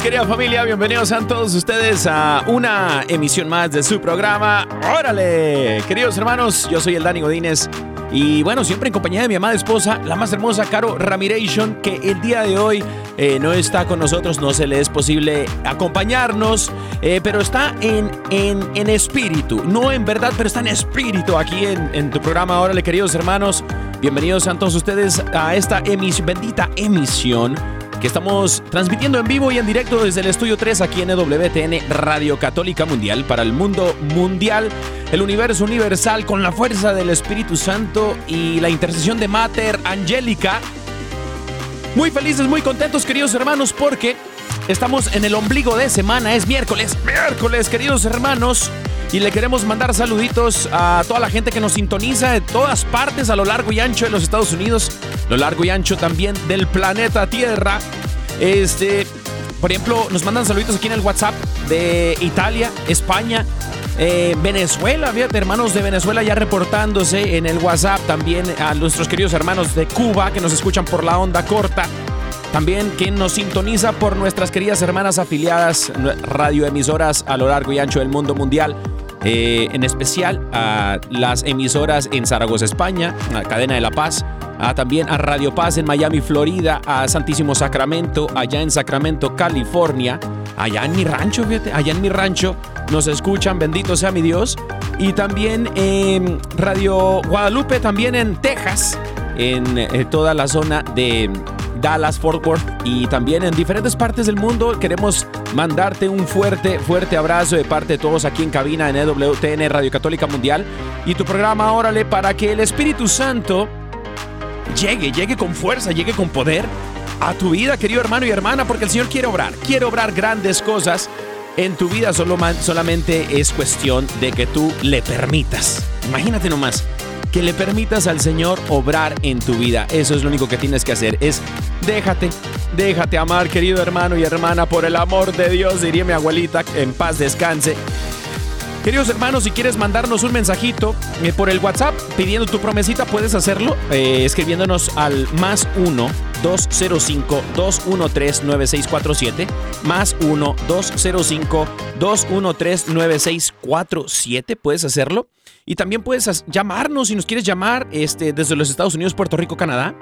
Querida familia. Bienvenidos a todos ustedes a una emisión más de su programa. ¡Órale! Queridos hermanos, yo soy el Dani Godínez. Y bueno, siempre en compañía de mi amada esposa, la más hermosa Caro Ramiration, que el día de hoy eh, no está con nosotros, no se le es posible acompañarnos, eh, pero está en, en, en espíritu, no en verdad, pero está en espíritu aquí en, en tu programa. Órale, queridos hermanos, bienvenidos a todos ustedes a esta emis- bendita emisión que estamos transmitiendo en vivo y en directo desde el estudio 3 aquí en E EWTN Radio Católica Mundial para el mundo mundial, el universo universal con la fuerza del Espíritu Santo y la intercesión de Mater Angélica. Muy felices, muy contentos, queridos hermanos, porque estamos en el ombligo de semana, es miércoles, miércoles, queridos hermanos. Y le queremos mandar saluditos a toda la gente que nos sintoniza de todas partes a lo largo y ancho de los Estados Unidos, lo largo y ancho también del planeta Tierra. Este, por ejemplo, nos mandan saluditos aquí en el WhatsApp de Italia, España, eh, Venezuela, hermanos de Venezuela ya reportándose en el WhatsApp, también a nuestros queridos hermanos de Cuba que nos escuchan por la onda corta. También quien nos sintoniza por nuestras queridas hermanas afiliadas, radioemisoras a lo largo y ancho del mundo mundial. eh, en especial a las emisoras en Zaragoza, España, a Cadena de la Paz, a también a Radio Paz en Miami, Florida, a Santísimo Sacramento, allá en Sacramento, California, allá en mi rancho, fíjate, allá en mi rancho nos escuchan, bendito sea mi Dios, y también en Radio Guadalupe, también en Texas, en eh, toda la zona de Dallas, Fort Worth y también en diferentes partes del mundo. Queremos mandarte un fuerte, fuerte abrazo de parte de todos aquí en cabina en EWTN Radio Católica Mundial y tu programa Órale para que el Espíritu Santo llegue, llegue con fuerza, llegue con poder a tu vida, querido hermano y hermana, porque el Señor quiere obrar, quiere obrar grandes cosas en tu vida, solo solamente es cuestión de que tú le permitas. Imagínate nomás, que le permitas al Señor obrar en tu vida. Eso es lo único que tienes que hacer, es déjate, déjate amar, querido hermano y hermana, por el amor de Dios, diría mi abuelita, en paz descanse. Queridos hermanos, si quieres mandarnos un mensajito eh, por el WhatsApp pidiendo tu promesita, puedes hacerlo eh, escribiéndonos al más 1 205 213 9647 más 1 205 213 9647 puedes hacerlo y también puedes llamarnos si nos quieres llamar este, desde los Estados Unidos, Puerto Rico, Canadá.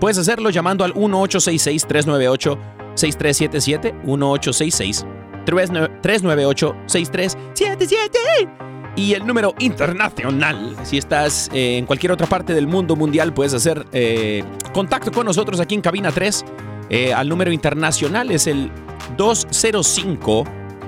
Puedes hacerlo llamando al 1866 398 6377 1866 398-6377 y el número internacional. Si estás eh, en cualquier otra parte del mundo mundial, puedes hacer eh, contacto con nosotros aquí en Cabina 3. Eh, al número internacional es el 205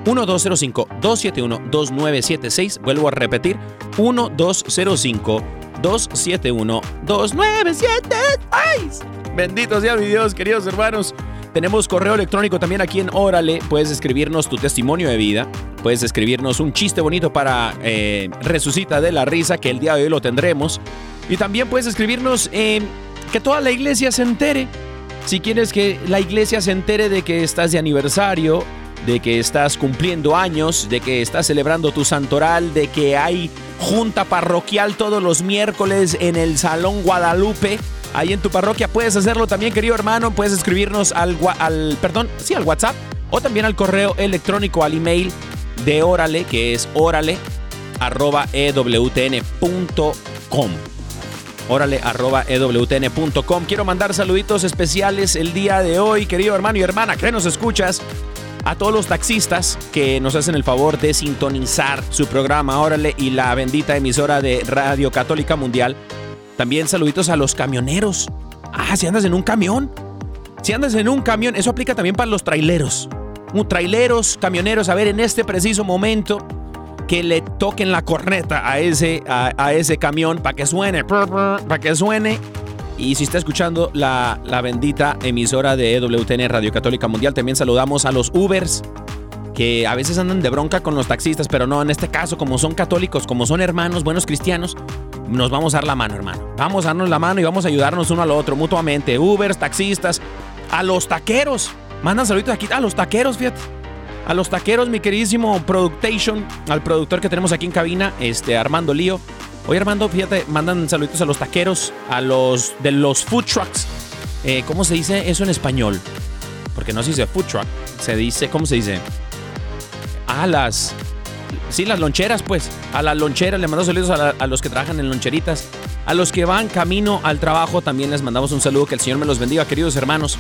1205 271 2976. Vuelvo a repetir, 1205 271 2976. Bendito sea mi Dios, queridos hermanos. Tenemos correo electrónico también aquí en Órale. Puedes escribirnos tu testimonio de vida. Puedes escribirnos un chiste bonito para eh, Resucita de la Risa, que el día de hoy lo tendremos. Y también puedes escribirnos eh, que toda la iglesia se entere. Si quieres que la iglesia se entere de que estás de aniversario, de que estás cumpliendo años, de que estás celebrando tu santoral, de que hay junta parroquial todos los miércoles en el Salón Guadalupe. Ahí en tu parroquia puedes hacerlo también, querido hermano. Puedes escribirnos al, al perdón, sí, al WhatsApp o también al correo electrónico, al email de Órale, que es órale arroba. Quiero mandar saluditos especiales el día de hoy, querido hermano y hermana, que nos escuchas. A todos los taxistas que nos hacen el favor de sintonizar su programa Órale y la bendita emisora de Radio Católica Mundial. También saluditos a los camioneros. Ah, si andas en un camión. Si andas en un camión, eso aplica también para los traileros. Un traileros, camioneros, a ver, en este preciso momento, que le toquen la corneta a ese, a, ese camión para que suene, para que suene. Y si está escuchando la, la bendita emisora de EWTN Radio Católica Mundial, también saludamos a los Ubers que a veces andan de bronca con los taxistas, pero no, en este caso, como son católicos, como son hermanos, buenos cristianos, nos vamos a dar la mano, hermano. Vamos a darnos la mano y vamos a ayudarnos uno al otro mutuamente. Ubers, taxistas, a los taqueros. Mandan saluditos aquí a los taqueros, fíjate a los taqueros, mi queridísimo Productation, al productor que tenemos aquí en cabina, este Armando Lío. Oye Armando, fíjate, mandan saluditos a los taqueros, a los de los food trucks. Eh, ¿Cómo se dice eso en español? Porque no se dice food truck, se dice, ¿cómo se dice? A las... Sí, las loncheras, pues. A las loncheras le mandamos saludos a, a, los que trabajan en loncheritas. A los que van camino al trabajo también les mandamos un saludo. Que el Señor me los bendiga, queridos hermanos.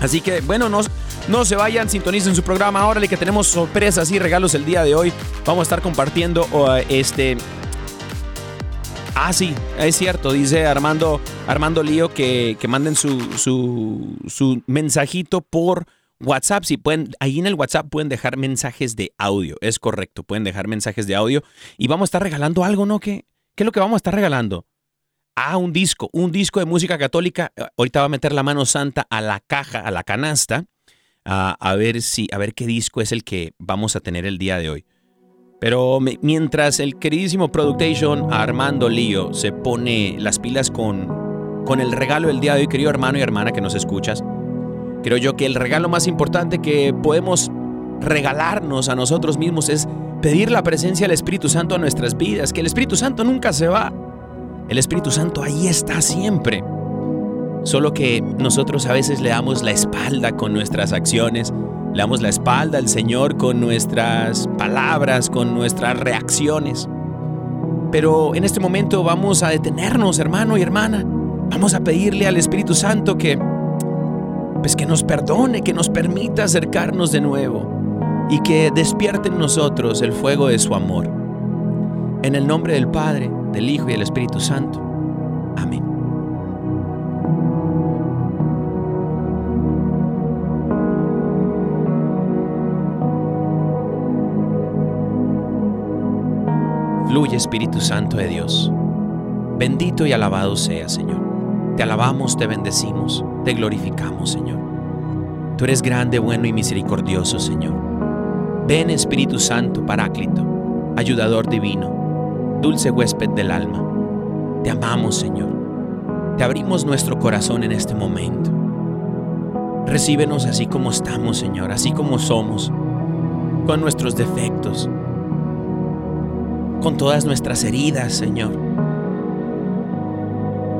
Así que, bueno, nos, no se vayan, sintonicen su programa. Órale que tenemos sorpresas y regalos el día de hoy. Vamos a estar compartiendo este... Ah, sí, es cierto, dice Armando, Armando Lío que, que manden su, su, su mensajito por WhatsApp. Si pueden, ahí en el WhatsApp pueden dejar mensajes de audio. Es correcto, pueden dejar mensajes de audio. Y vamos a estar regalando algo, ¿no? ¿Qué, qué es lo que vamos a estar regalando? Ah, un disco, un disco de música católica. Ahorita va a meter la mano santa a la caja, a la canasta a, ver si, a ver qué disco es el que vamos a tener el día de hoy. Pero mientras el queridísimo Productation Armando Lío se pone las pilas con, con el regalo del día de hoy, querido hermano y hermana que nos escuchas, creo yo que el regalo más importante que podemos regalarnos a nosotros mismos es pedir la presencia del Espíritu Santo a nuestras vidas, que el Espíritu Santo nunca se va. El Espíritu Santo ahí está siempre. Solo que nosotros a veces le damos la espalda con nuestras acciones, le damos la espalda al Señor con nuestras palabras, con nuestras reacciones. Pero en este momento vamos a detenernos, hermano y hermana. Vamos a pedirle al Espíritu Santo que pues que nos perdone, que nos permita acercarnos de nuevo y que despierte en nosotros el fuego de su amor. En el nombre del Padre, del Hijo y del Espíritu Santo. Amén. Fluye Espíritu Santo de Dios. Bendito y alabado sea, Señor. Te alabamos, te bendecimos, te glorificamos, Señor. Tú eres grande, bueno y misericordioso, Señor. Ven Espíritu Santo, Paráclito, ayudador divino, dulce huésped del alma. Te amamos, Señor. Te abrimos nuestro corazón en este momento. Recíbenos así como estamos, Señor, así como somos, con nuestros defectos, con todas nuestras heridas, Señor.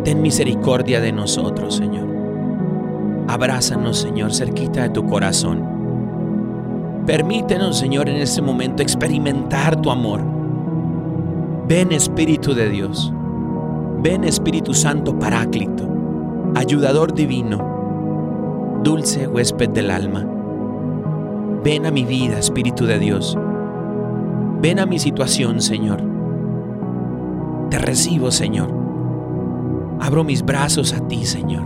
Ten misericordia de nosotros, Señor. Abrázanos, Señor, cerquita de tu corazón. Permítenos, Señor, en este momento experimentar tu amor. Ven Espíritu de Dios. Ven Espíritu Santo Paráclito, ayudador divino, dulce huésped del alma. Ven a mi vida, Espíritu de Dios Ven a mi situación, Señor. Te recibo, Señor. Abro mis brazos a ti, Señor.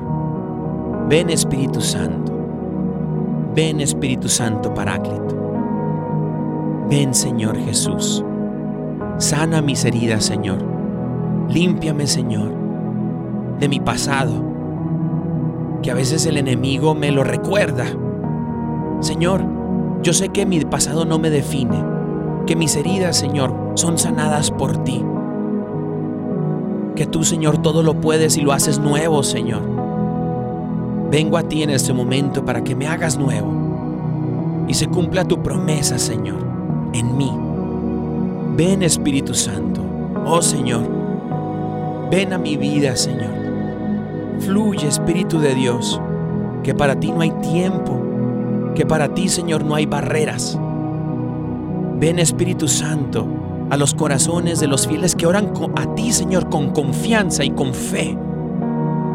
Ven Espíritu Santo. Ven Espíritu Santo Paráclito. Ven Señor Jesús. Sana mis heridas, Señor. Límpiame, Señor, de mi pasado, que a veces el enemigo me lo recuerda. Señor, yo sé que mi pasado no me define que mis heridas, Señor, son sanadas por ti. Que tú, Señor, todo lo puedes y lo haces nuevo, Señor. Vengo a ti en este momento para que me hagas nuevo. y se cumpla tu promesa, Señor, en mí. Ven Espíritu Santo, oh Señor, ven a mi vida, Señor. Fluye Espíritu de Dios, que para ti no hay tiempo, que para ti, Señor, no hay barreras. Ven Espíritu Santo a los corazones de los fieles que oran a ti, Señor, con confianza y con fe.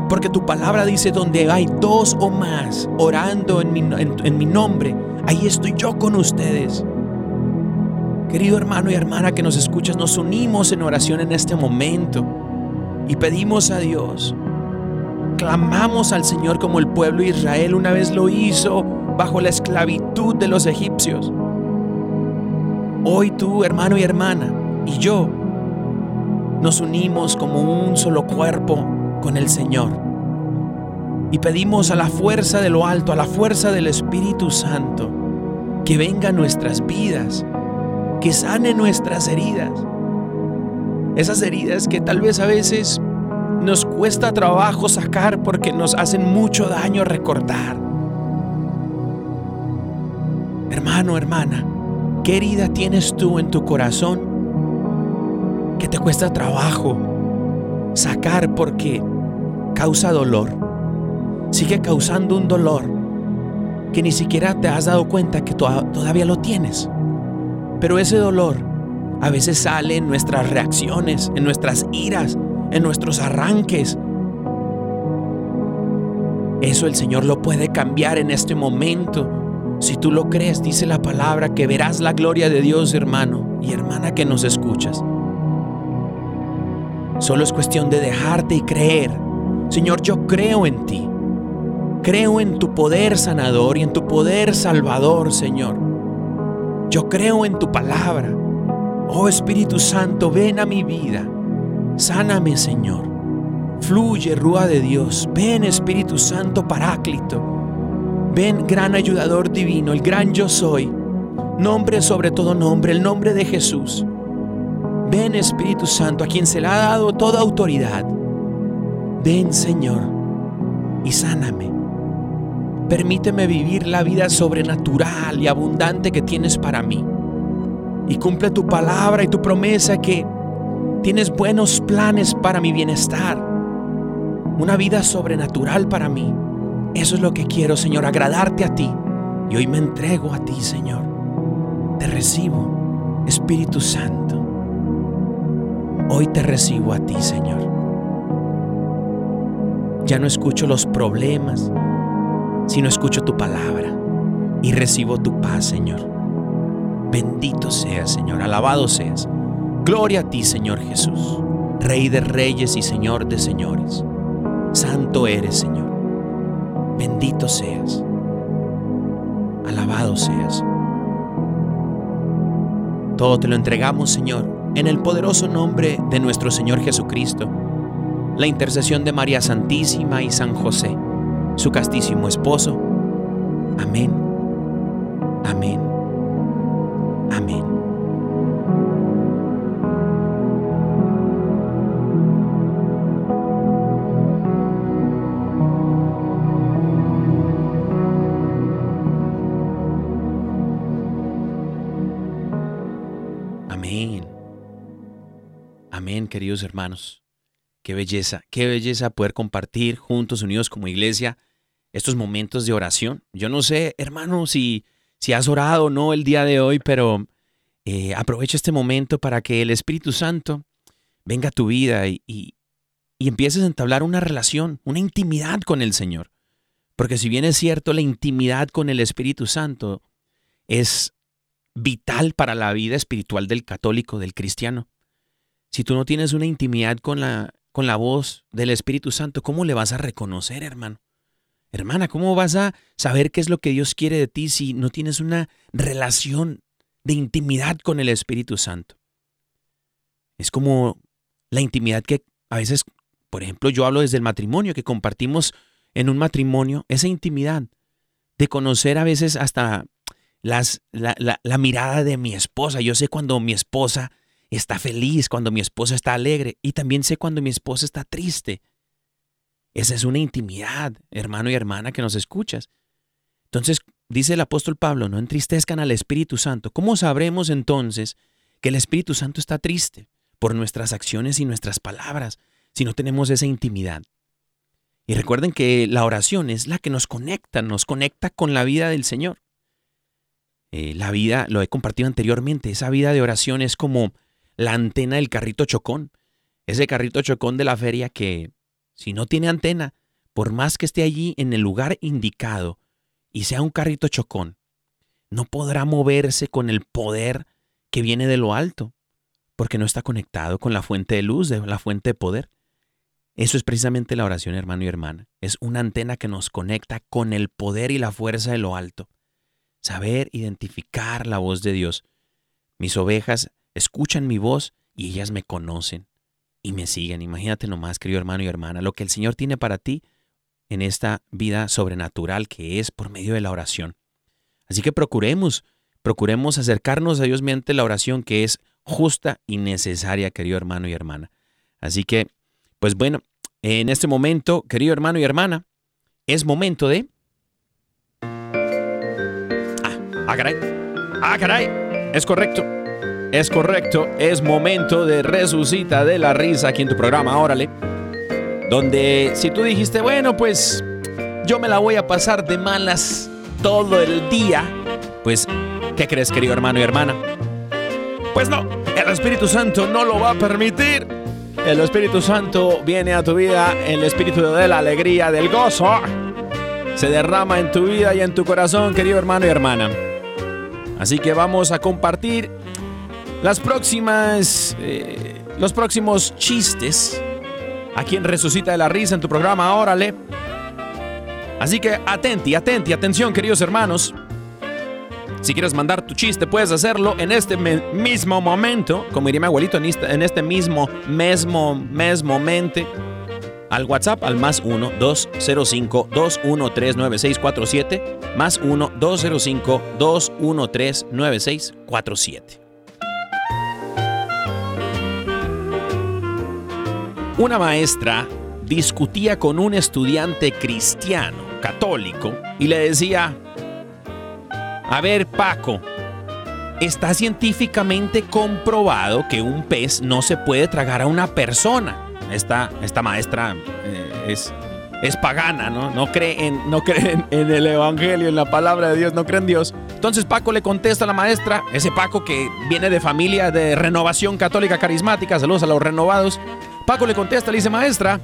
Porque tu palabra dice, donde hay dos o más orando en mi, en mi nombre, ahí estoy yo con ustedes. Querido hermano y hermana que nos escuchas, nos unimos en oración en este momento y pedimos a Dios. Clamamos al Señor como el pueblo de Israel una vez lo hizo bajo la esclavitud de los egipcios. Hoy tú, hermano y hermana, y yo, nos unimos como un solo cuerpo con el Señor. Y pedimos a la fuerza de lo alto, a la fuerza del Espíritu Santo, que venga a nuestras vidas, que sane nuestras heridas. Esas heridas que tal vez a veces nos cuesta trabajo sacar porque nos hacen mucho daño recordar. Hermano, hermana, ¿qué herida tienes tú en tu corazón que te cuesta trabajo sacar porque causa dolor? Sigue causando un dolor que ni siquiera te has dado cuenta que todavía lo tienes. Pero ese dolor a veces sale en nuestras reacciones, en nuestras iras, en nuestros arranques. Eso el Señor lo puede cambiar en este momento. Si tú lo crees, dice la palabra, que verás la gloria de Dios, hermano y hermana que nos escuchas. Solo es cuestión de dejarte y creer. Señor, yo creo en ti. Creo en tu poder sanador y en tu poder salvador, Señor. Yo creo en tu palabra. Oh Espíritu Santo, ven a mi vida. Sáname, Señor. Fluye, Rúa de Dios. Ven, Espíritu Santo Paráclito. Ven, gran ayudador divino, el gran yo soy. Nombre sobre todo nombre, el nombre de Jesús. Ven, Espíritu Santo, a quien se le ha dado toda autoridad. Ven, Señor, y sáname. Permíteme vivir la vida sobrenatural y abundante que tienes para mí. Y cumple tu palabra y tu promesa que Tienes buenos planes para mi bienestar. Una vida sobrenatural para mí. Eso es lo que quiero, Señor, agradarte a ti. Y hoy me entrego a ti, Señor. Te recibo, Espíritu Santo. Hoy te recibo a ti, Señor. Ya no escucho los problemas, sino escucho tu palabra y recibo tu paz, Señor. Bendito seas, Señor. Alabado seas. Gloria a ti, Señor Jesús, Rey de reyes y Señor de señores. Santo eres, Señor. Bendito seas. Alabado seas. Todo te lo entregamos, Señor, en el poderoso nombre de nuestro Señor Jesucristo, la intercesión de María Santísima y San José, su castísimo esposo. Amén. Amén. Amén. Queridos hermanos. Qué belleza, qué belleza poder compartir juntos, unidos como iglesia, estos momentos de oración. Yo no sé, hermano, si, si has orado o no el día de hoy, pero eh, aprovecha este momento para que el Espíritu Santo venga a tu vida y, y empieces a entablar una relación, una intimidad con el Señor. Porque si bien es cierto, la intimidad con el Espíritu Santo es vital para la vida espiritual del católico, del cristiano. Si tú no tienes una intimidad con la, con la voz del Espíritu Santo, ¿cómo le vas a reconocer, hermano? Hermana, ¿cómo vas a saber qué es lo que Dios quiere de ti si no tienes una relación de intimidad con el Espíritu Santo? Es como la intimidad que a veces, por ejemplo, yo hablo desde el matrimonio, que compartimos en un matrimonio, esa intimidad de conocer a veces hasta las, la, la mirada de mi esposa. Yo sé cuando mi esposa está feliz, cuando mi esposa está alegre y también sé cuando mi esposa está triste. Esa es una intimidad, hermano y hermana, que nos escuchas. Entonces, dice el apóstol Pablo, no entristezcan al Espíritu Santo. ¿Cómo sabremos entonces que el Espíritu Santo está triste por nuestras acciones y nuestras palabras si no tenemos esa intimidad? Y recuerden que la oración es la que nos conecta, nos conecta con la vida del Señor. Eh, la vida, lo he compartido anteriormente, esa vida de oración es como la antena del carrito chocón. Ese carrito chocón de la feria que, si no tiene antena, por más que esté allí en el lugar indicado y sea un carrito chocón, no podrá moverse con el poder que viene de lo alto, porque no está conectado con la fuente de luz, de la fuente de poder. Eso es precisamente la oración, hermano y hermana. Es una antena que nos conecta con el poder y la fuerza de lo alto. Saber identificar la voz de Dios. Mis ovejas escuchan mi voz y ellas me conocen y me siguen. Imagínate nomás, querido hermano y hermana, lo que el Señor tiene para ti en esta vida sobrenatural que es por medio de la oración. Así que procuremos, procuremos acercarnos a Dios mediante la oración que es justa y necesaria, querido hermano y hermana. Así que pues bueno, en este momento, querido hermano y hermana, es momento de... Ah, caray. Ah, caray. Es correcto. Es correcto. Es momento de resucita de la risa aquí en tu programa, órale. Donde si tú dijiste, bueno, pues yo me la voy a pasar de malas todo el día, pues, ¿qué crees, querido hermano y hermana? Pues no, el Espíritu Santo no lo va a permitir. El Espíritu Santo viene a tu vida, el Espíritu de la alegría, del gozo, se derrama en tu vida y en tu corazón, querido hermano y hermana. Así que vamos a compartir las próximas, eh, los próximos chistes aquí en Resucita de la Risa en tu programa, órale. Así que atenti, atenti, atención, queridos hermanos. Si quieres mandar tu chiste, puedes hacerlo en este mismo momento, como diría mi abuelito, en este mismo, mismo, mismo mente. Al WhatsApp al más 1-205-213-9647, más 1-205-213-9647. Una maestra discutía con un estudiante cristiano, católico, y le decía, a ver, Paco, está científicamente comprobado que un pez no se puede tragar a una persona. Esta, esta maestra eh, es, es pagana, ¿no? No cree, en, no en, el Evangelio, en la palabra de Dios, no cree en Dios. Entonces Paco le contesta a la maestra, ese Paco que viene de familia de renovación católica carismática, saludos a los renovados. Paco le contesta, le dice, maestra,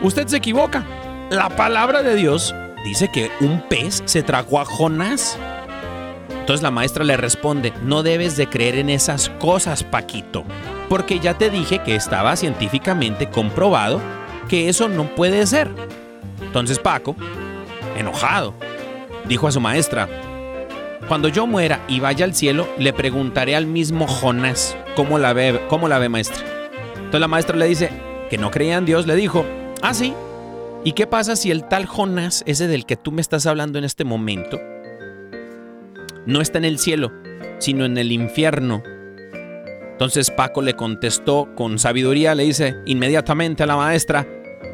usted se equivoca. La palabra de Dios dice que un pez se tragó a Jonás. Entonces la maestra le responde, no debes de creer en esas cosas, Paquito, porque ya te dije que estaba científicamente comprobado que eso no puede ser. Entonces Paco, enojado, dijo a su maestra, cuando yo muera y vaya al cielo, le preguntaré al mismo Jonás cómo la ve, cómo la ve maestra. Entonces la maestra le dice que no creía en Dios, le dijo, ah, sí. ¿Y qué pasa si el tal Jonás, ese del que tú me estás hablando en este momento, no está en el cielo, sino en el infierno. Entonces Paco le contestó con sabiduría, le dice inmediatamente a la maestra,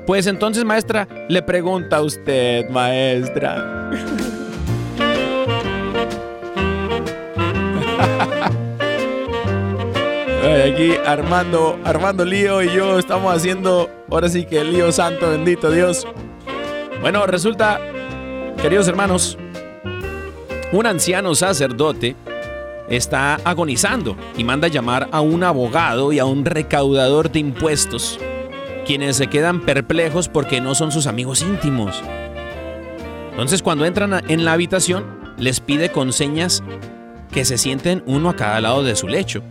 pues entonces maestra, le pregunta a usted, maestra. Aquí Armando, Armando Lío y yo estamos haciendo, ahora sí que lío santo, bendito Dios. Bueno, resulta, queridos hermanos, un anciano sacerdote está agonizando y manda llamar a un abogado y a un recaudador de impuestos, quienes se quedan perplejos porque no son sus amigos íntimos. Entonces cuando entran en la habitación, les pide con señas que se sienten uno a cada lado de su lecho.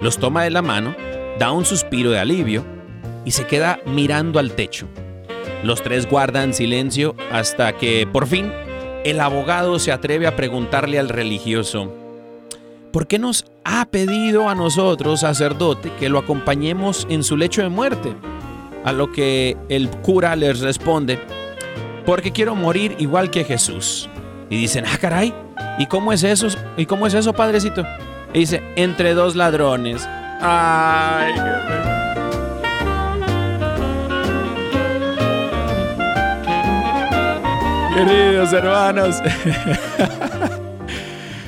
Los toma de la mano, da un suspiro de alivio y se queda mirando al techo. Los tres guardan silencio hasta que por fin el abogado se atreve a preguntarle al religioso, ¿por qué nos ha pedido a nosotros, sacerdote, que lo acompañemos en su lecho de muerte? A lo que el cura les responde, porque quiero morir igual que Jesús. Y dicen, ah, caray, ¿y cómo es eso? ¿Y cómo es eso, padrecito? Y dice, entre dos ladrones. Ay, Queridos hermanos.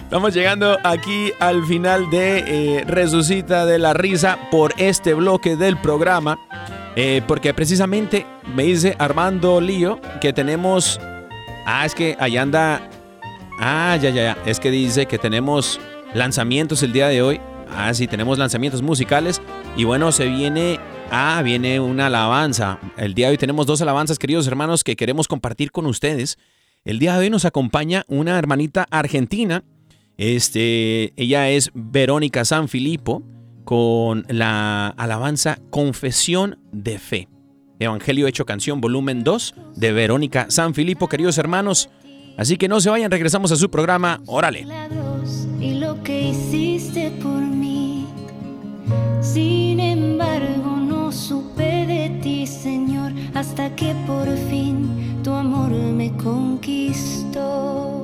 Estamos llegando aquí al final de eh, Resucita de la Risa por este bloque del programa. Eh, porque precisamente me dice Armando Lío que tenemos. Ah, es que allá anda. Ah, ya, ya, ya. Es que dice que tenemos lanzamientos el día de hoy. Ah, sí, tenemos lanzamientos musicales. Y bueno, se viene. Ah, viene una alabanza. El día de hoy tenemos dos alabanzas, queridos hermanos, que queremos compartir con ustedes. El día de hoy nos acompaña una hermanita argentina este, ella es Verónica San Filipo con la alabanza Confesión de Fe. Evangelio hecho canción, volumen 2 de Verónica San Filipo, queridos hermanos. Así que no se vayan, regresamos a su programa. Órale. Y lo que hiciste por mí. Sin embargo, no supe de ti, Señor, hasta que por fin tu amor me conquistó.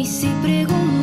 Y si preguntan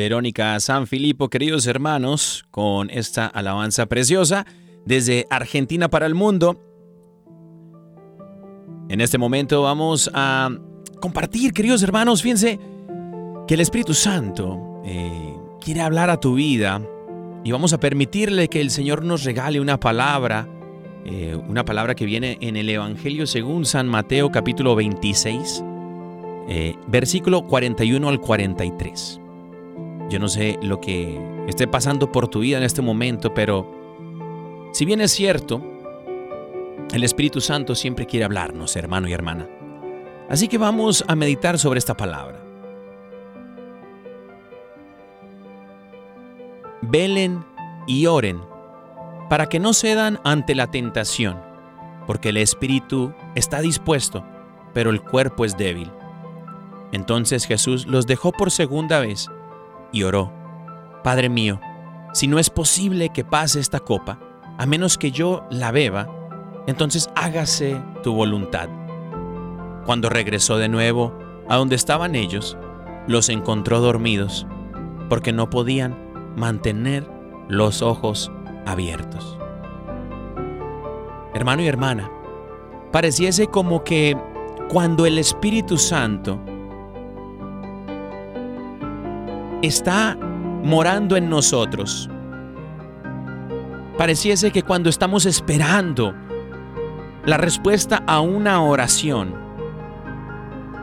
Verónica San Filipo, queridos hermanos, con esta alabanza preciosa desde Argentina para el mundo. En este momento vamos a compartir, queridos hermanos, fíjense que el Espíritu Santo eh, quiere hablar a tu vida y vamos a permitirle que el Señor nos regale una palabra, eh, una palabra que viene en el Evangelio según San Mateo capítulo 26, eh, versículo 41 al 43. Yo no sé lo que esté pasando por tu vida en este momento, pero si bien es cierto, el Espíritu Santo siempre quiere hablarnos, hermano y hermana. Así que vamos a meditar sobre esta palabra. Velen y oren para que no cedan ante la tentación, porque el espíritu está dispuesto, pero el cuerpo es débil. Entonces Jesús los dejó por segunda vez y oró, Padre mío, si no es posible que pase esta copa, a menos que yo la beba, entonces hágase tu voluntad. cuando regresó de nuevo a donde estaban ellos, los encontró dormidos, porque no podían mantener los ojos abiertos. Hermano y hermana, pareciese como que cuando el Espíritu Santo está morando en nosotros, pareciese que cuando estamos esperando la respuesta a una oración,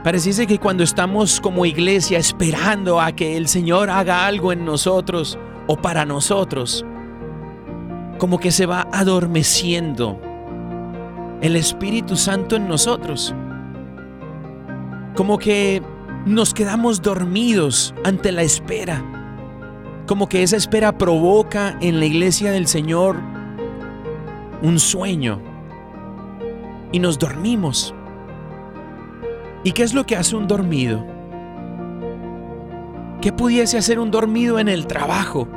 pareciese que cuando estamos como iglesia esperando a que el Señor haga algo en nosotros o para nosotros, como que se va adormeciendo el Espíritu Santo en nosotros. Como que nos quedamos dormidos ante la espera. Como que esa espera provoca en la iglesia del Señor un sueño. Y nos dormimos. ¿Y qué es lo que hace un dormido? ¿Qué pudiese hacer un dormido en el trabajo?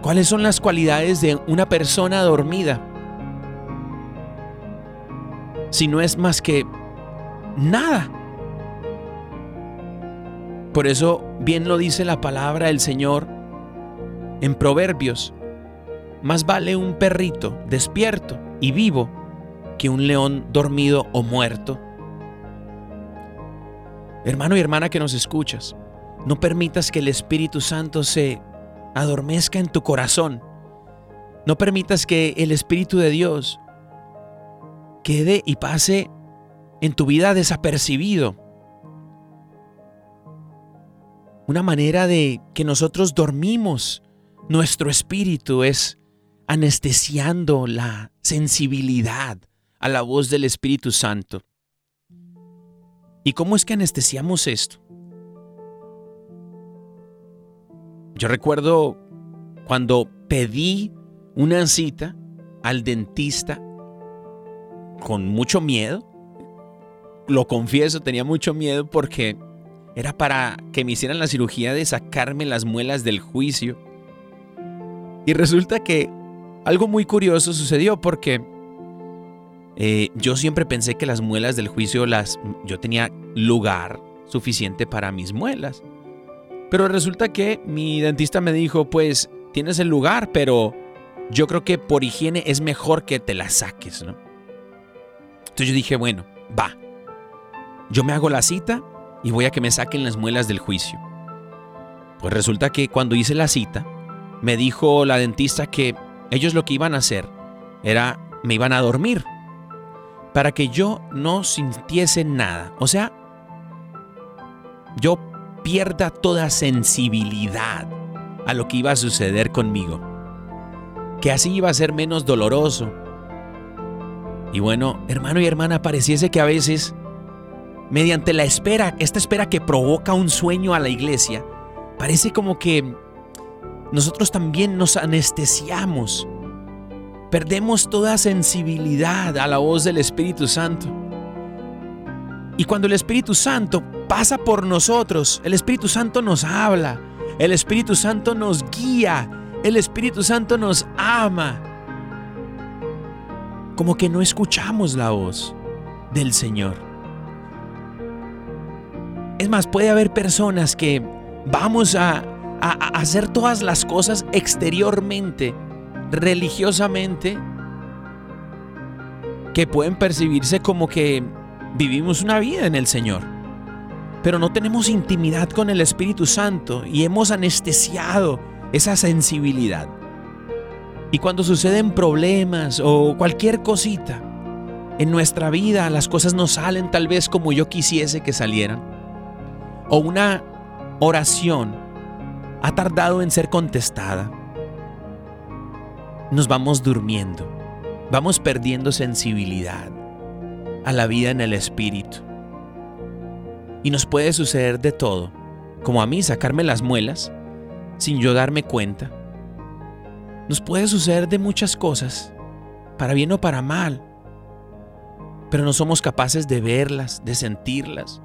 ¿Cuáles son las cualidades de una persona dormida? Si no es más que nada. Por eso bien lo dice la palabra del Señor en Proverbios. Más vale un perrito despierto y vivo que un león dormido o muerto. Hermano y hermana que nos escuchas, no permitas que el Espíritu Santo se adormezca en tu corazón. No permitas que el Espíritu de Dios quede y pase en tu vida desapercibido. Una manera de que nosotros dormimos nuestro espíritu es anestesiando la sensibilidad a la voz del Espíritu Santo. ¿Y cómo es que anestesiamos esto? Yo recuerdo cuando pedí una cita al dentista con mucho miedo. Lo confieso, tenía mucho miedo porque era para que me hicieran la cirugía de sacarme las muelas del juicio. Y resulta que algo muy curioso sucedió porque eh, yo siempre pensé que las muelas del juicio las yo tenía lugar suficiente para mis muelas. Pero resulta que mi dentista me dijo, pues tienes el lugar, pero yo creo que por higiene es mejor que te la saques, ¿no? Entonces yo dije, bueno, va. Yo me hago la cita y voy a que me saquen las muelas del juicio. Pues resulta que cuando hice la cita, me dijo la dentista que ellos lo que iban a hacer era, me iban a dormir para que yo no sintiese nada. O sea, yo pierda toda sensibilidad a lo que iba a suceder conmigo. Que así iba a ser menos doloroso. Y bueno, hermano y hermana, pareciese que a veces, mediante la espera, esta espera que provoca un sueño a la iglesia, parece como que nosotros también nos anestesiamos. Perdemos toda sensibilidad a la voz del Espíritu Santo. Y cuando el Espíritu Santo pasa por nosotros, el Espíritu Santo nos habla, el Espíritu Santo nos guía, el Espíritu Santo nos ama. Como que no escuchamos la voz del Señor. Es más, puede haber personas que vamos a, hacer todas las cosas exteriormente, religiosamente, que pueden percibirse como que vivimos una vida en el Señor, pero no tenemos intimidad con el Espíritu Santo y hemos anestesiado esa sensibilidad. Y cuando suceden problemas o cualquier cosita en nuestra vida, las cosas no salen tal vez como yo quisiese que salieran. O una oración ha tardado en ser contestada. Nos vamos durmiendo, vamos perdiendo sensibilidad a la vida en el espíritu. Y nos puede suceder de todo, como a mí sacarme las muelas sin yo darme cuenta. Nos puede suceder de muchas cosas, para bien o para mal, pero no somos capaces de verlas, de sentirlas.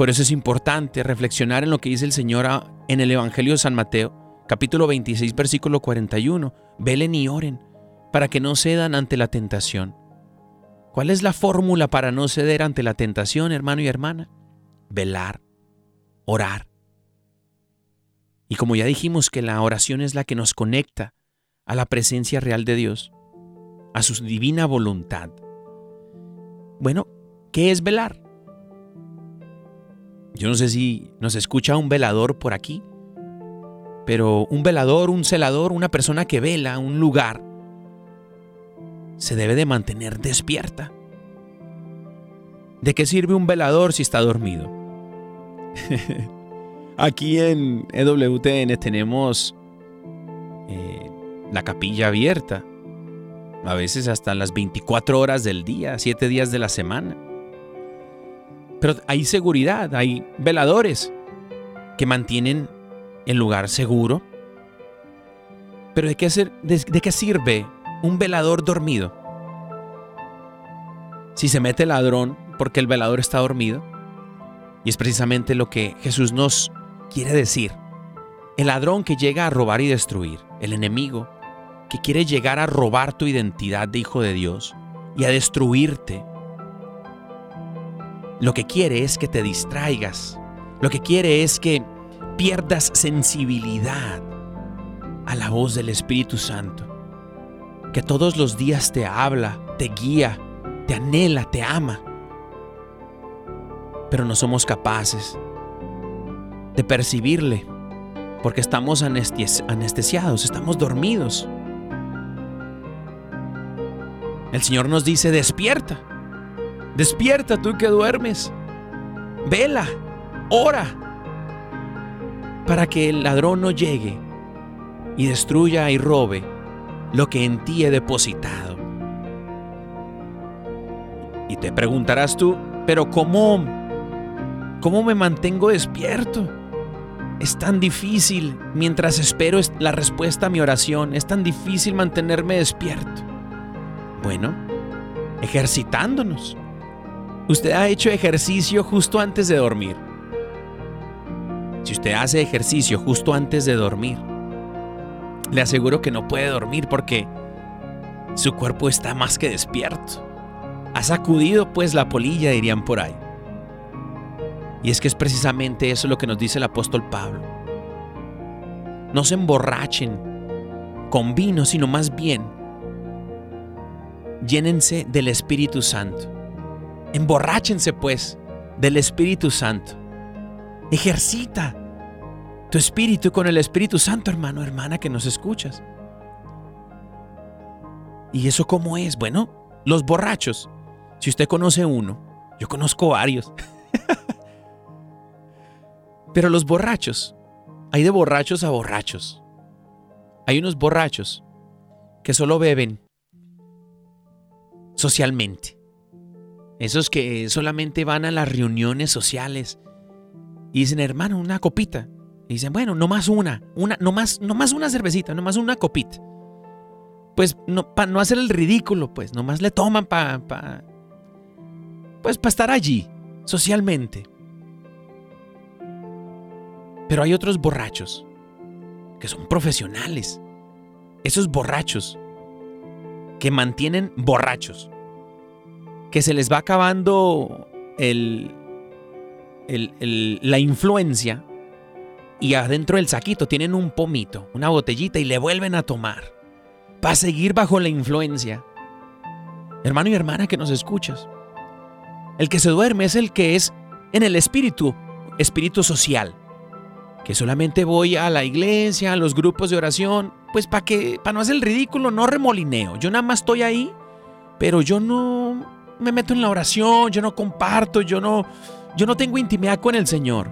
Por eso es importante reflexionar en lo que dice el Señor en el Evangelio de San Mateo, capítulo 26, versículo 41. Velen y oren para que no cedan ante la tentación. ¿Cuál es la fórmula para no ceder ante la tentación, hermano y hermana? Velar, orar. Y como ya dijimos que la oración es la que nos conecta a la presencia real de Dios, a su divina voluntad. Bueno, ¿qué es velar? Yo no sé si nos escucha un velador por aquí, pero un velador, un celador, una persona que vela un lugar, se debe de mantener despierta. ¿De qué sirve un velador si está dormido? Aquí en EWTN tenemos eh, la capilla abierta, a veces hasta las 24 horas del día, 7 días de la semana. Pero hay seguridad, hay veladores que mantienen el lugar seguro. Pero ¿de qué, hacer, de qué sirve un velador dormido? Si se mete el ladrón porque el velador está dormido. Y es precisamente lo que Jesús nos quiere decir. El ladrón que llega a robar y destruir, el enemigo que quiere llegar a robar tu identidad de hijo de Dios y a destruirte, lo que quiere es que te distraigas. Lo que quiere es que pierdas sensibilidad a la voz del Espíritu Santo. Que todos los días te habla, te guía, te anhela, te ama. Pero no somos capaces de percibirle porque estamos anestesiados, estamos dormidos. El Señor nos dice, despierta. Despierta tú que duermes. Vela, ora, para que el ladrón no llegue y destruya y robe lo que en ti he depositado. Y te preguntarás tú, pero ¿cómo, cómo me mantengo despierto? Es tan difícil mientras espero la respuesta a mi oración, es tan difícil mantenerme despierto. Bueno, ejercitándonos. Usted ha hecho ejercicio justo antes de dormir. Si usted hace ejercicio justo antes de dormir, le aseguro que no puede dormir porque su cuerpo está más que despierto. Ha sacudido pues la polilla, dirían por ahí. Y es que es precisamente eso lo que nos dice el apóstol Pablo. No se emborrachen con vino, sino más bien llénense del Espíritu Santo. Emborráchense pues del Espíritu Santo. Ejercita tu espíritu con el Espíritu Santo, hermano, hermana, que nos escuchas. ¿Y eso cómo es? Bueno, los borrachos. Si usted conoce uno, yo conozco varios. Pero los borrachos, hay de borrachos a borrachos. Hay unos borrachos que solo beben socialmente. Esos que solamente van a las reuniones sociales y dicen, hermano, una copita. Y dicen, bueno, no más una, una, no más, no más una cervecita, no más una copita. Pues no, para no hacer el ridículo, pues, nomás le toman para, pues para estar allí, socialmente. Pero hay otros borrachos que son profesionales. Esos borrachos que mantienen borrachos. Que se les va acabando el, la influencia y adentro del saquito tienen un pomito, una botellita y le vuelven a tomar para seguir bajo la influencia. Hermano y hermana que nos escuchas, el que se duerme es el que es en el espíritu, espíritu social, que solamente voy a la iglesia, a los grupos de oración, pues para que para no hacer el ridículo, no remolineo. Yo nada más estoy ahí, pero yo no me meto en la oración, yo no comparto, yo no yo no tengo intimidad con el Señor.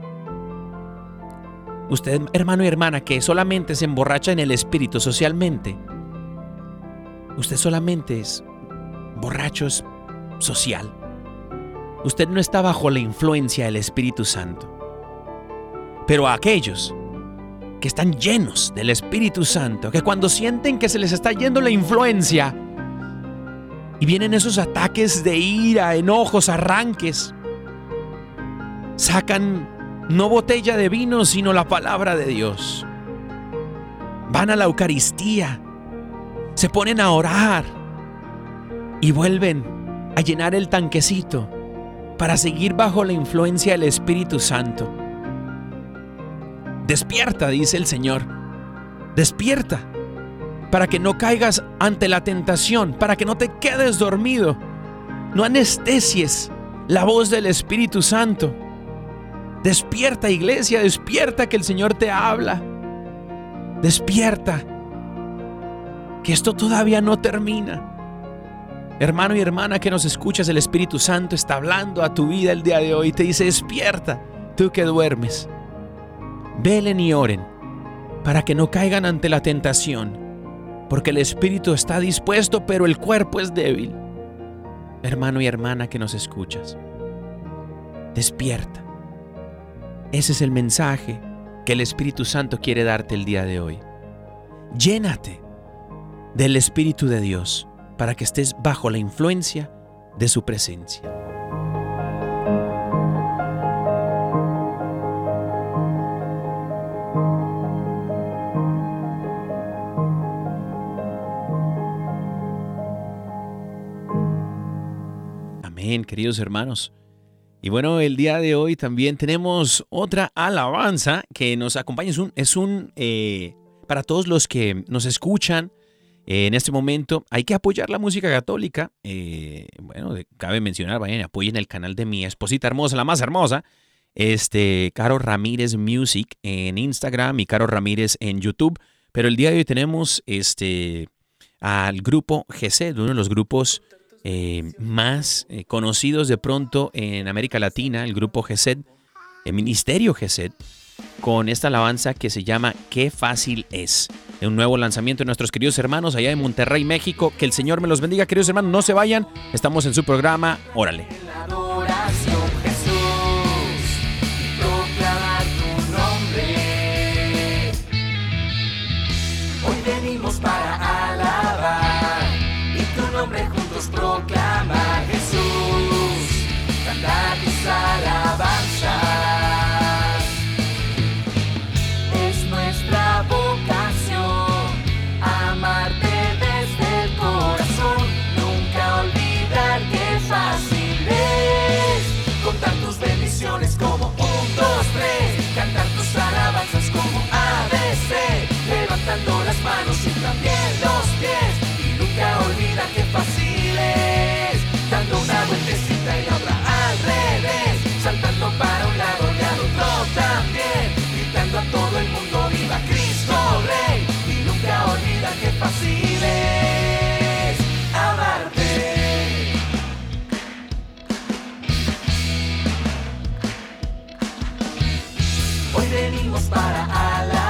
Usted, hermano y hermana, que solamente se emborracha en el espíritu socialmente, usted solamente es borracho social. Usted no está bajo la influencia del Espíritu Santo. Pero a aquellos que están llenos del Espíritu Santo, que cuando sienten que se les está yendo la influencia y vienen esos ataques de ira, enojos, arranques, sacan no botella de vino, sino la palabra de Dios. Van a la Eucaristía, se ponen a orar y vuelven a llenar el tanquecito para seguir bajo la influencia del Espíritu Santo. Despierta, dice el Señor. Despierta para que no caigas ante la tentación, para que no te quedes dormido. No anestesies la voz del Espíritu Santo. Despierta iglesia, despierta que el Señor te habla. Despierta, que esto todavía no termina. Hermano y hermana que nos escuchas, el Espíritu Santo está hablando a tu vida el día de hoy. Te dice, despierta, tú que duermes. Velen y oren para que no caigan ante la tentación, porque el Espíritu está dispuesto, pero el cuerpo es débil. Hermano y hermana que nos escuchas, despierta. Ese es el mensaje que el Espíritu Santo quiere darte el día de hoy. Llénate del Espíritu de Dios para que estés bajo la influencia de su presencia. Queridos hermanos. Y bueno, el día de hoy también tenemos otra alabanza que nos acompaña. Es un, es un eh, para todos los que nos escuchan eh, en este momento, hay que apoyar la música católica. Eh, bueno, cabe mencionar, vayan, apoyen el canal de mi esposita hermosa, la más hermosa, este, Caro Ramírez Music en Instagram y Caro Ramírez en YouTube. Pero el día de hoy tenemos este, al grupo GC, uno de los grupos eh, más eh, conocidos de pronto en América Latina, el grupo GESED, el Ministerio GESED, con esta alabanza que se llama Qué fácil es. Un nuevo lanzamiento de nuestros queridos hermanos allá en Monterrey, México. Que el Señor me los bendiga, queridos hermanos. No se vayan. Estamos en su programa. Órale. Hoy venimos para alabar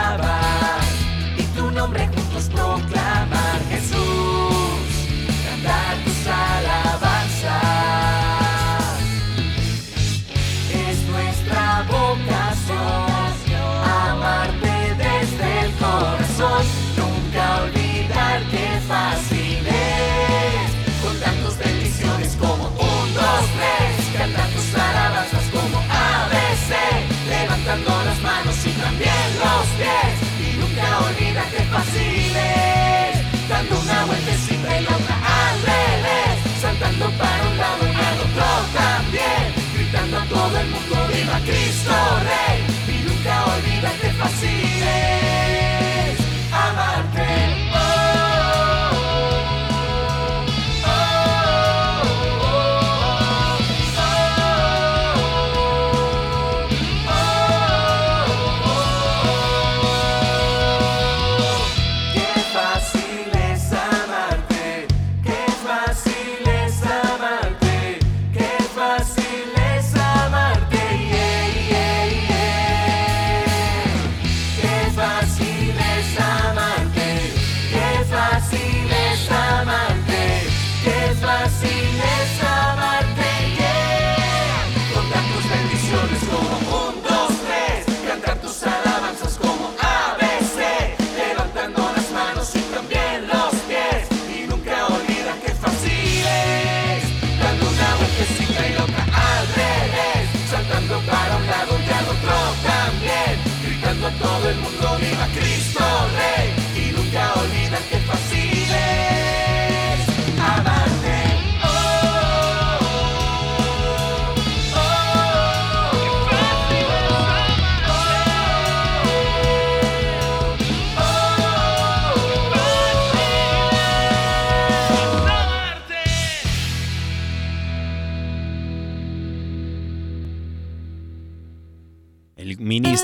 todo el mundo viva Cristo Rey y nunca olvidar qué fácil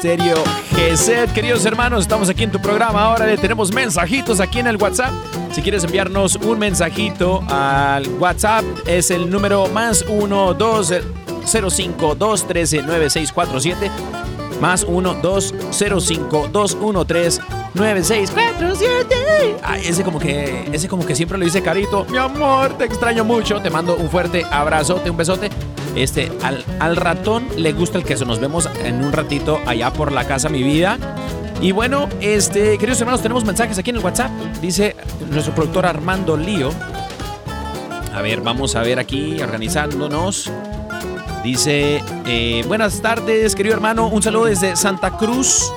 GESED. Queridos hermanos, estamos aquí en tu programa. Ahora le tenemos mensajitos aquí en el WhatsApp. Si quieres enviarnos un mensajito al WhatsApp, es el número más 1 205 213 9647 más 1 205 213 9647. Ay, ese como que ese como que siempre lo dice Carito. Mi amor, te extraño mucho. Te mando un fuerte abrazote, un besote. Este, al, ratón le gusta el queso. Nos vemos en un ratito allá por la casa, mi vida. Y bueno, este, queridos hermanos, tenemos mensajes aquí en el WhatsApp. Dice nuestro productor Armando Lío. A ver, vamos a ver aquí, organizándonos. Dice, eh, buenas tardes, querido hermano. Un saludo desde Santa Cruz,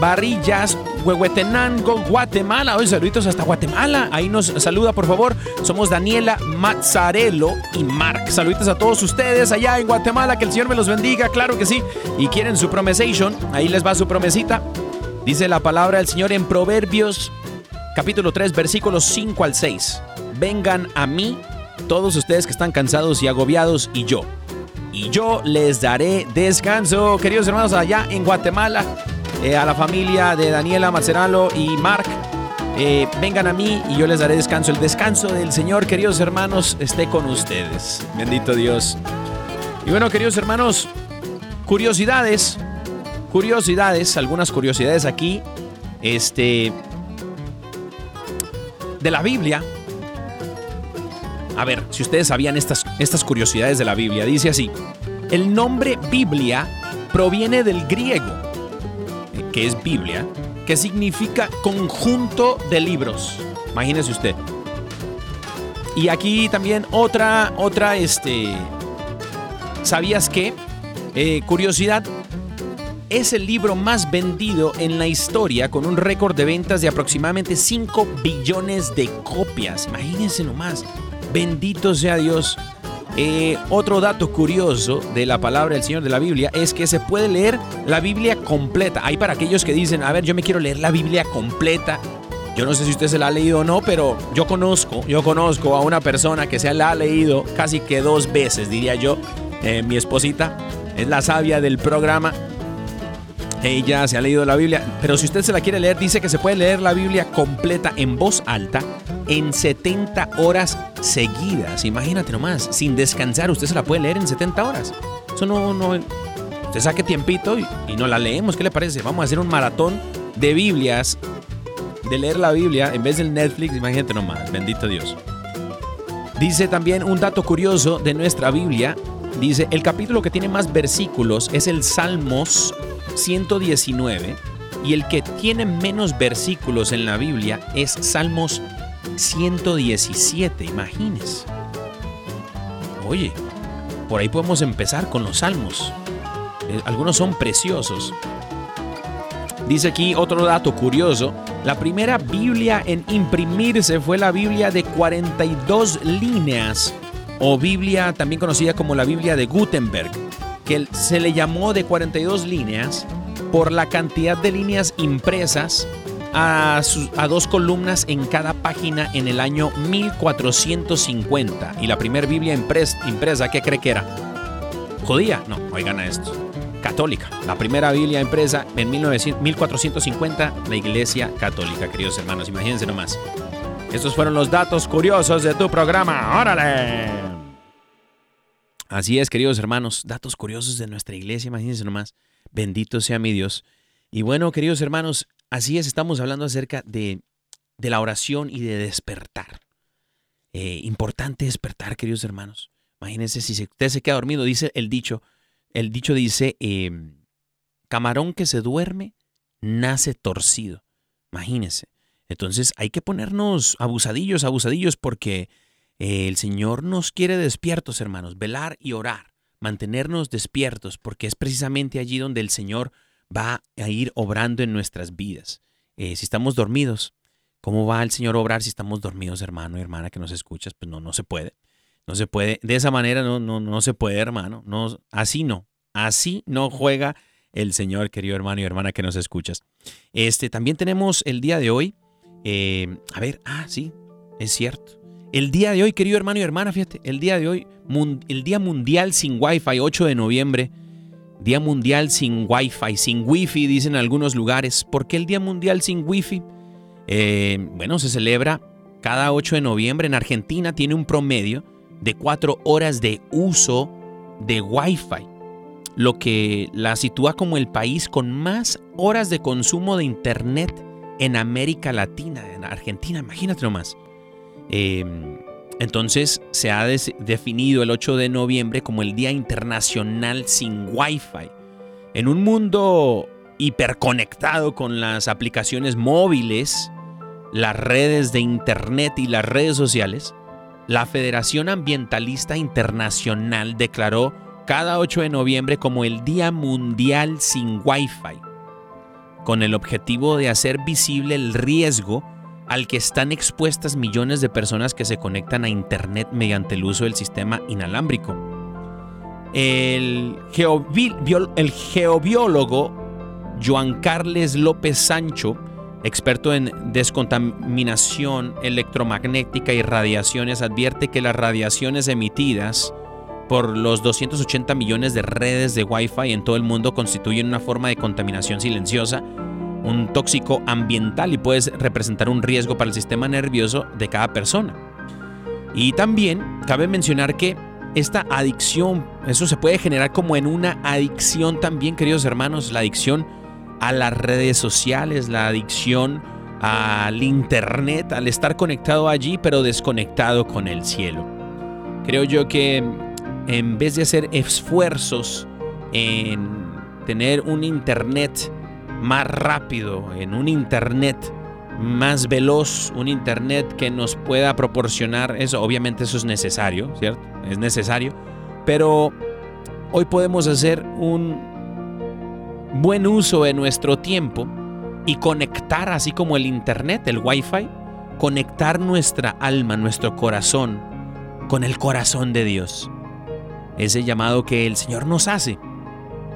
Barrillas, Huehuetenango, Guatemala. Hoy saluditos hasta Guatemala. Ahí nos saluda, por favor. Somos Daniela Mazzarello y Mark. Saluditos a todos ustedes allá en Guatemala. Que el Señor me los bendiga, claro que sí. Y quieren su promesation. Ahí les va su promesita. Dice la palabra del Señor en Proverbios, capítulo 3, versículos 5 al 6. Vengan a mí todos ustedes que están cansados y agobiados y yo. Y yo les daré descanso, queridos hermanos, allá en Guatemala eh, a la familia de Daniela Maceralo y Mark. Eh, vengan a mí y yo les daré descanso. El descanso del Señor, queridos hermanos, esté con ustedes. Bendito Dios. Y bueno, queridos hermanos, curiosidades. Curiosidades, algunas curiosidades aquí. Este. De la Biblia. A ver, si ustedes sabían estas, estas curiosidades de la Biblia, dice así. El nombre Biblia proviene del griego que es Biblia, que significa conjunto de libros. Imagínese usted. Y aquí también otra, otra, este, ¿sabías qué? Eh, curiosidad, es el libro más vendido en la historia con un récord de ventas de aproximadamente 5 billones de copias. Imagínense nomás. Bendito sea Dios. Eh, otro dato curioso de la palabra del Señor de la Biblia es que se puede leer la Biblia completa. Hay para aquellos que dicen, a ver, yo me quiero leer la Biblia completa. Yo no sé si usted se la ha leído o no, pero yo conozco, yo conozco a una persona que se la ha leído casi que dos veces, diría yo. Eh, mi esposita es la sabia del programa. Ella se ha leído la Biblia, pero si usted se la quiere leer, dice que se puede leer la Biblia completa en voz alta en 70 horas seguidas. Imagínate nomás, sin descansar, usted se la puede leer en 70 horas. Eso no, no. Usted saque tiempito y, y no la leemos. ¿Qué le parece? Vamos a hacer un maratón de Biblias, de leer la Biblia en vez del Netflix. Imagínate nomás, bendito Dios. Dice también un dato curioso de nuestra Biblia. Dice, el capítulo que tiene más versículos es el Salmos 119 y el que tiene menos versículos en la Biblia es Salmos 117, imagínense. Oye, por ahí podemos empezar con los salmos. Eh, Algunos son preciosos. Dice aquí otro dato curioso. La primera Biblia en imprimirse fue la Biblia de 42 líneas, o Biblia también conocida como la Biblia de Gutenberg, que se le llamó de 42 líneas por la cantidad de líneas impresas a, dos columnas en cada página en el año 1450. Y la primera Biblia impres- impresa, ¿qué cree que era? ¿Judía? No, oigan a esto. Católica. La primera Biblia impresa en 1900 1450, la Iglesia Católica, queridos hermanos. Imagínense nomás. Estos fueron los datos curiosos de tu programa. ¡Órale! Así es, queridos hermanos. Datos curiosos de nuestra iglesia. Imagínense nomás. Bendito sea mi Dios. Y bueno, queridos hermanos, así es, estamos hablando acerca de, de la oración y de despertar. Eh, importante despertar, queridos hermanos. Imagínense si usted se queda dormido, dice el dicho. El dicho dice, eh, camarón que se duerme, nace torcido. Imagínense. Entonces hay que ponernos abusadillos, abusadillos, porque eh, el Señor nos quiere despiertos, hermanos. Velar y orar. Mantenernos despiertos, porque es precisamente allí donde el Señor va a ir obrando en nuestras vidas. Eh, si estamos dormidos, ¿cómo va el Señor a obrar si estamos dormidos, hermano y hermana que nos escuchas? Pues no, no se puede. No se puede. De esa manera no, no, no se puede, hermano. No, así no. Así no juega el Señor, querido hermano y hermana que nos escuchas. Este, también tenemos el día de hoy. Eh, a ver, ah, sí, es cierto. El día de hoy, querido hermano y hermana, fíjate, el día de hoy, el Día Mundial sin Wi-Fi, 8 de noviembre. Día Mundial sin Wi-Fi, sin Wi-Fi, dicen en algunos lugares. ¿Por qué el Día Mundial sin Wi-Fi? Eh, bueno, se celebra cada 8 de noviembre en Argentina, tiene un promedio de 4 horas de uso de Wi-Fi, lo que la sitúa como el país con más horas de consumo de Internet en América Latina, en Argentina, imagínate nomás. Eh, entonces se ha definido el 8 de noviembre como el Día Internacional sin Wi-Fi. En un mundo hiperconectado con las aplicaciones móviles, las redes de Internet y las redes sociales, la Federación Ambientalista Internacional declaró cada 8 de noviembre como el Día Mundial sin Wi-Fi, con el objetivo de hacer visible el riesgo al que están expuestas millones de personas que se conectan a Internet mediante el uso del sistema inalámbrico. El, geobiólogo Joan Carles López Sancho, experto en descontaminación electromagnética y radiaciones, advierte que las radiaciones emitidas por los 280 millones de redes de Wi-Fi en todo el mundo constituyen una forma de contaminación silenciosa un tóxico ambiental y puede representar un riesgo para el sistema nervioso de cada persona. Y también cabe mencionar que esta adicción, eso se puede generar como en una adicción también, queridos hermanos, la adicción a las redes sociales, la adicción al internet, al estar conectado allí pero desconectado con el cielo. Creo yo que en vez de hacer esfuerzos en tener un internet más rápido, en un Internet más veloz, un Internet que nos pueda proporcionar eso. Obviamente eso es necesario, ¿cierto? Es necesario. Pero hoy podemos hacer un buen uso de nuestro tiempo y conectar, así como el Internet, el Wi-Fi, conectar nuestra alma, nuestro corazón con el corazón de Dios. Ese llamado que el Señor nos hace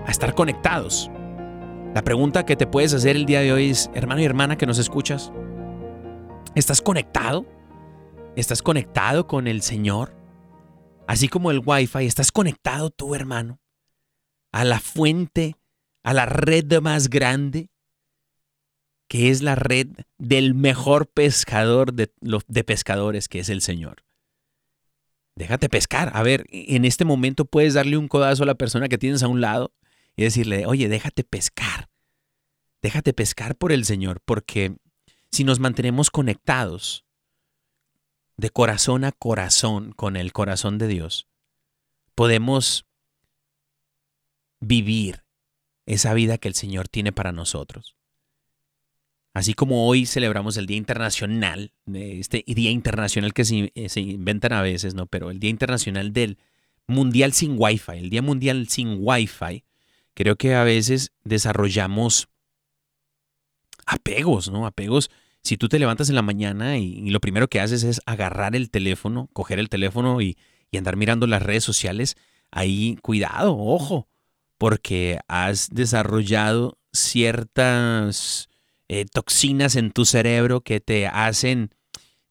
a estar conectados la pregunta que te puedes hacer el día de hoy es, hermano y hermana que nos escuchas, ¿estás conectado? ¿Estás conectado con el Señor? Así como el Wi-Fi, ¿estás conectado tú, hermano? A la fuente, a la red más grande, que es la red del mejor pescador de, de pescadores, que es el Señor. Déjate pescar. A ver, en este momento puedes darle un codazo a la persona que tienes a un lado y decirle, oye, déjate pescar, déjate pescar por el Señor, porque si nos mantenemos conectados de corazón a corazón con el corazón de Dios, podemos vivir esa vida que el Señor tiene para nosotros. Así como hoy celebramos el Día Internacional, este Día Internacional que se, eh, se, inventan a veces, ¿no? Pero el Día Internacional del Mundial sin Wi-Fi, el Día Mundial sin Wi-Fi, creo que a veces desarrollamos apegos, ¿no? Apegos. Si tú te levantas en la mañana y, lo primero que haces es agarrar el teléfono, coger el teléfono y, andar mirando las redes sociales, ahí cuidado, ojo, porque has desarrollado ciertas eh, toxinas en tu cerebro que te hacen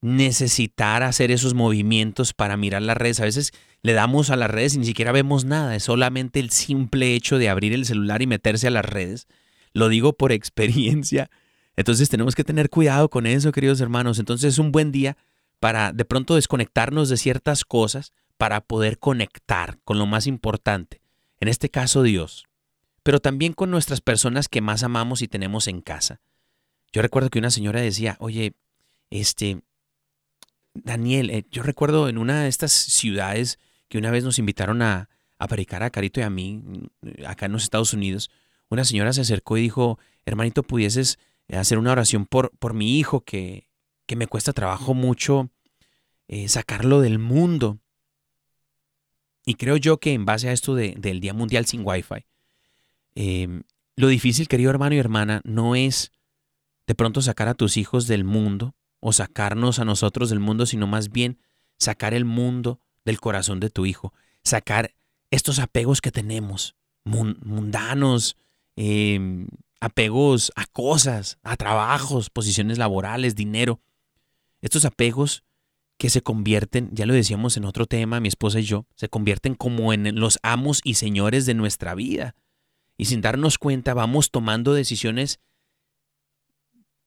necesitar hacer esos movimientos para mirar las redes. A veces le damos a las redes y ni siquiera vemos nada. Es solamente el simple hecho de abrir el celular y meterse a las redes. Lo digo por experiencia. Entonces tenemos que tener cuidado con eso, queridos hermanos. Entonces es un buen día para de pronto desconectarnos de ciertas cosas para poder conectar con lo más importante. En este caso Dios. Pero también con nuestras personas que más amamos y tenemos en casa. Yo recuerdo que una señora decía, oye, este, Daniel, eh, yo recuerdo en una de estas ciudades que una vez nos invitaron a, predicar a Carito y a mí, mm, acá en los Estados Unidos, una señora se acercó y dijo, hermanito, pudieses hacer una oración por, por mi hijo que, que me cuesta trabajo mucho eh, sacarlo del mundo. Y creo yo que en base a esto del Día Mundial sin Wi-Fi, em, lo difícil, querido hermano y hermana, no es de pronto sacar a tus hijos del mundo o sacarnos a nosotros del mundo, sino más bien sacar el mundo del corazón de tu hijo, sacar estos apegos que tenemos, mundanos, em, apegos a cosas, a trabajos, posiciones laborales, dinero, estos apegos que se convierten, ya lo decíamos en otro tema, mi esposa y yo, se convierten como en los amos y señores de nuestra vida. y sin darnos cuenta vamos tomando decisiones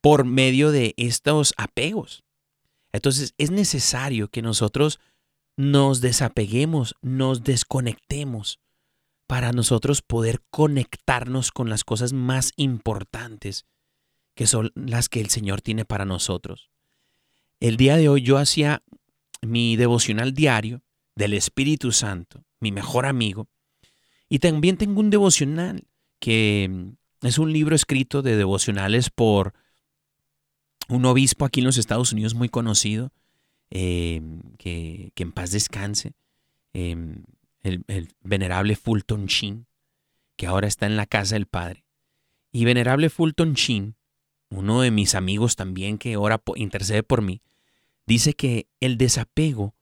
por medio de estos apegos. Entonces es necesario que nosotros nos desapeguemos, nos desconectemos para nosotros poder conectarnos con las cosas más importantes que son las que el Señor tiene para nosotros. El día de hoy yo hacía mi devocional diario del Espíritu Santo, mi mejor amigo, y también tengo un devocional que es un libro escrito de devocionales por un obispo aquí en los Estados Unidos muy conocido, em, que, en paz descanse, em, el, venerable Fulton Sheen, que ahora está en la casa del Padre. Y venerable Fulton Sheen, uno de mis amigos también que ahora intercede por mí, dice que el desapego,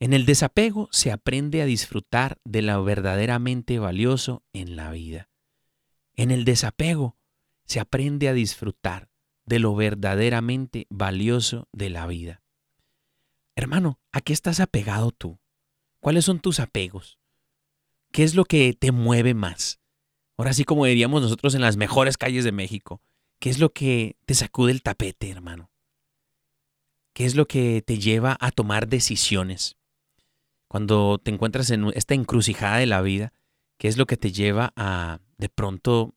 en el desapego se aprende a disfrutar de lo verdaderamente valioso en la vida. En el desapego se aprende a disfrutar de lo verdaderamente valioso de la vida. Hermano, ¿a qué estás apegado tú? ¿Cuáles son tus apegos? ¿Qué es lo que te mueve más? Ahora sí, como diríamos nosotros en las mejores calles de México, ¿qué es lo que te sacude el tapete, hermano? ¿Qué es lo que te lleva a tomar decisiones? Cuando te encuentras en esta encrucijada de la vida, ¿qué es lo que te lleva a de pronto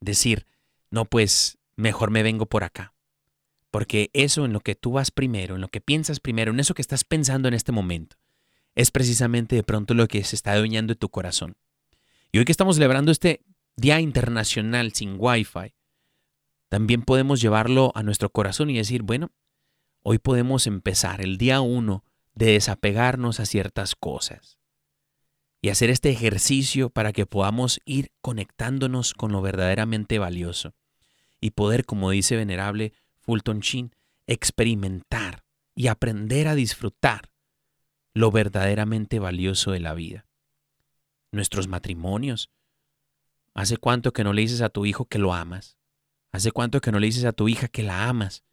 decir, no, pues mejor me vengo por acá. Porque eso en lo que tú vas primero, en lo que piensas primero, en eso que estás pensando en este momento, es precisamente de pronto lo que se está adueñando de tu corazón. Y hoy que estamos celebrando este Día Internacional sin Wi-Fi, también podemos llevarlo a nuestro corazón y decir, bueno, hoy podemos empezar el día uno de desapegarnos a ciertas cosas y hacer este ejercicio para que podamos ir conectándonos con lo verdaderamente valioso y poder, como dice venerable Fulton Sheen, experimentar y aprender a disfrutar lo verdaderamente valioso de la vida. Nuestros matrimonios. ¿Hace cuánto que no le dices a tu hijo que lo amas? ¿Hace cuánto que no le dices a tu hija que la amas?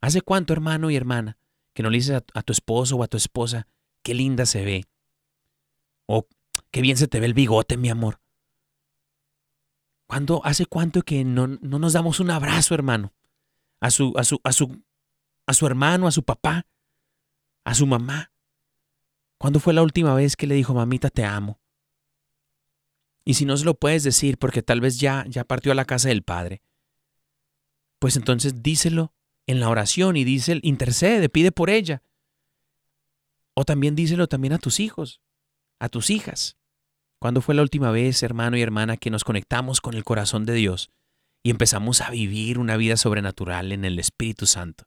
¿Hace cuánto, hermano y hermana, que no le dices a, tu esposo o a tu esposa qué linda se ve? O qué bien se te ve el bigote, mi amor. ¿Cuándo, ¿Hace cuánto que no, no, nos damos un abrazo, hermano? A su, a, su, a, su, a su hermano, a su papá, a su mamá. ¿Cuándo fue la última vez que le dijo, mamita, te amo? Y si no se lo puedes decir porque tal vez ya, ya partió a la casa del Padre, pues entonces díselo en la oración y dice, intercede, pide por ella. O también díselo también a tus hijos, a tus hijas. ¿Cuándo fue la última vez, hermano y hermana, que nos conectamos con el corazón de Dios y empezamos a vivir una vida sobrenatural en el Espíritu Santo?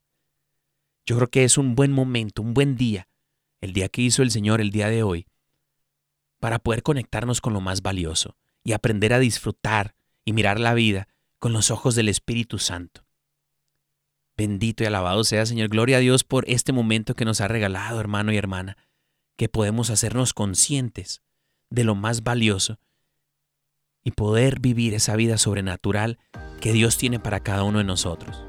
Yo creo que es un buen momento, un buen día, el día que hizo el Señor el día de hoy, para poder conectarnos con lo más valioso y aprender a disfrutar y mirar la vida con los ojos del Espíritu Santo. Bendito y alabado sea, Señor. Gloria a Dios por este momento que nos ha regalado, hermano y hermana, que podemos hacernos conscientes de lo más valioso y poder vivir esa vida sobrenatural que Dios tiene para cada uno de nosotros.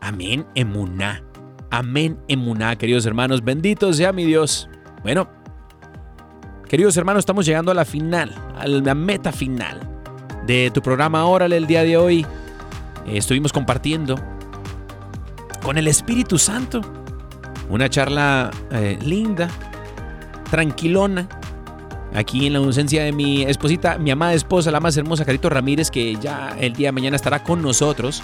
Amén, emuná. Amén, emuná, queridos hermanos. Bendito sea mi Dios. Bueno, queridos hermanos, estamos llegando a la final, a la meta final de tu programa Órale el día de hoy. Eh, estuvimos compartiendo con el Espíritu Santo. Una charla eh, linda, tranquilona, aquí en la ausencia de mi esposita, mi amada esposa, la más hermosa, Carito Ramírez, que ya el día de mañana estará con nosotros.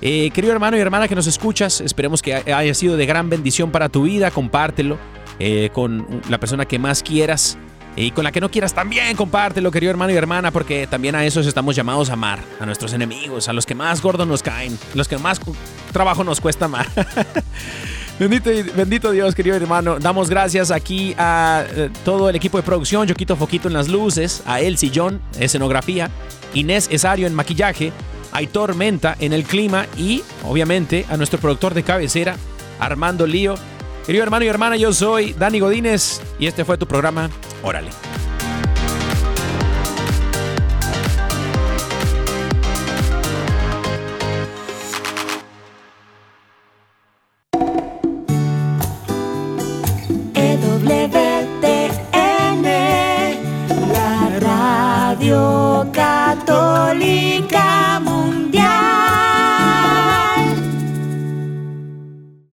Eh, querido hermano y hermana que nos escuchas, esperemos que haya sido de gran bendición para tu vida, compártelo eh, con la persona que más quieras. Y con la que no quieras también compártelo, querido hermano y hermana, porque también a esos estamos llamados a amar, a nuestros enemigos, a los que más gordos nos caen, los que más trabajo nos cuesta amar. Bendito, bendito Dios, querido hermano. Damos gracias aquí a eh, todo el equipo de producción. Yo quito foquito en las luces, a El Sillón, escenografía, Inés Esario en maquillaje, Aitor Menta en el clima y, obviamente, a nuestro productor de cabecera, Armando Lío. Querido hermano y hermana, yo soy Dani Godínez y este fue tu programa. Órale.